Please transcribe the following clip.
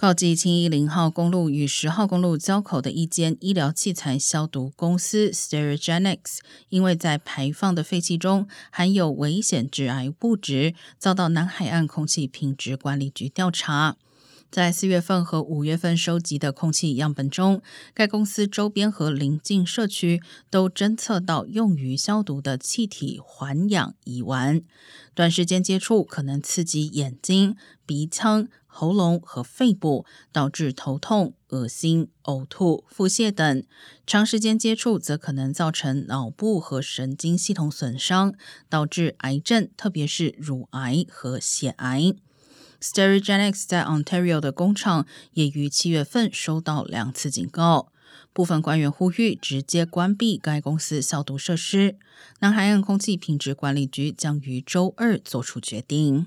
靠近青衣零号公路与十号公路交口的一间医疗器材消毒公司 Sterogenics，因为在排放的废气中含有危险致癌物质，遭到南海岸空气品质管理局调查。在四月份和五月份收集的空气样本中，该公司周边和邻近社区都侦测到用于消毒的气体环氧乙烷。短时间接触可能刺激眼睛、鼻腔、喉咙和肺部，导致头痛、恶心、呕吐、腹泻等；长时间接触则可能造成脑部和神经系统损伤，导致癌症，特别是乳癌和血癌。Sterigenics 在 Ontario 的工厂也于七月份收到两次警告。部分官员呼吁直接关闭该公司消毒设施。南海岸空气品质管理局将于周二做出决定。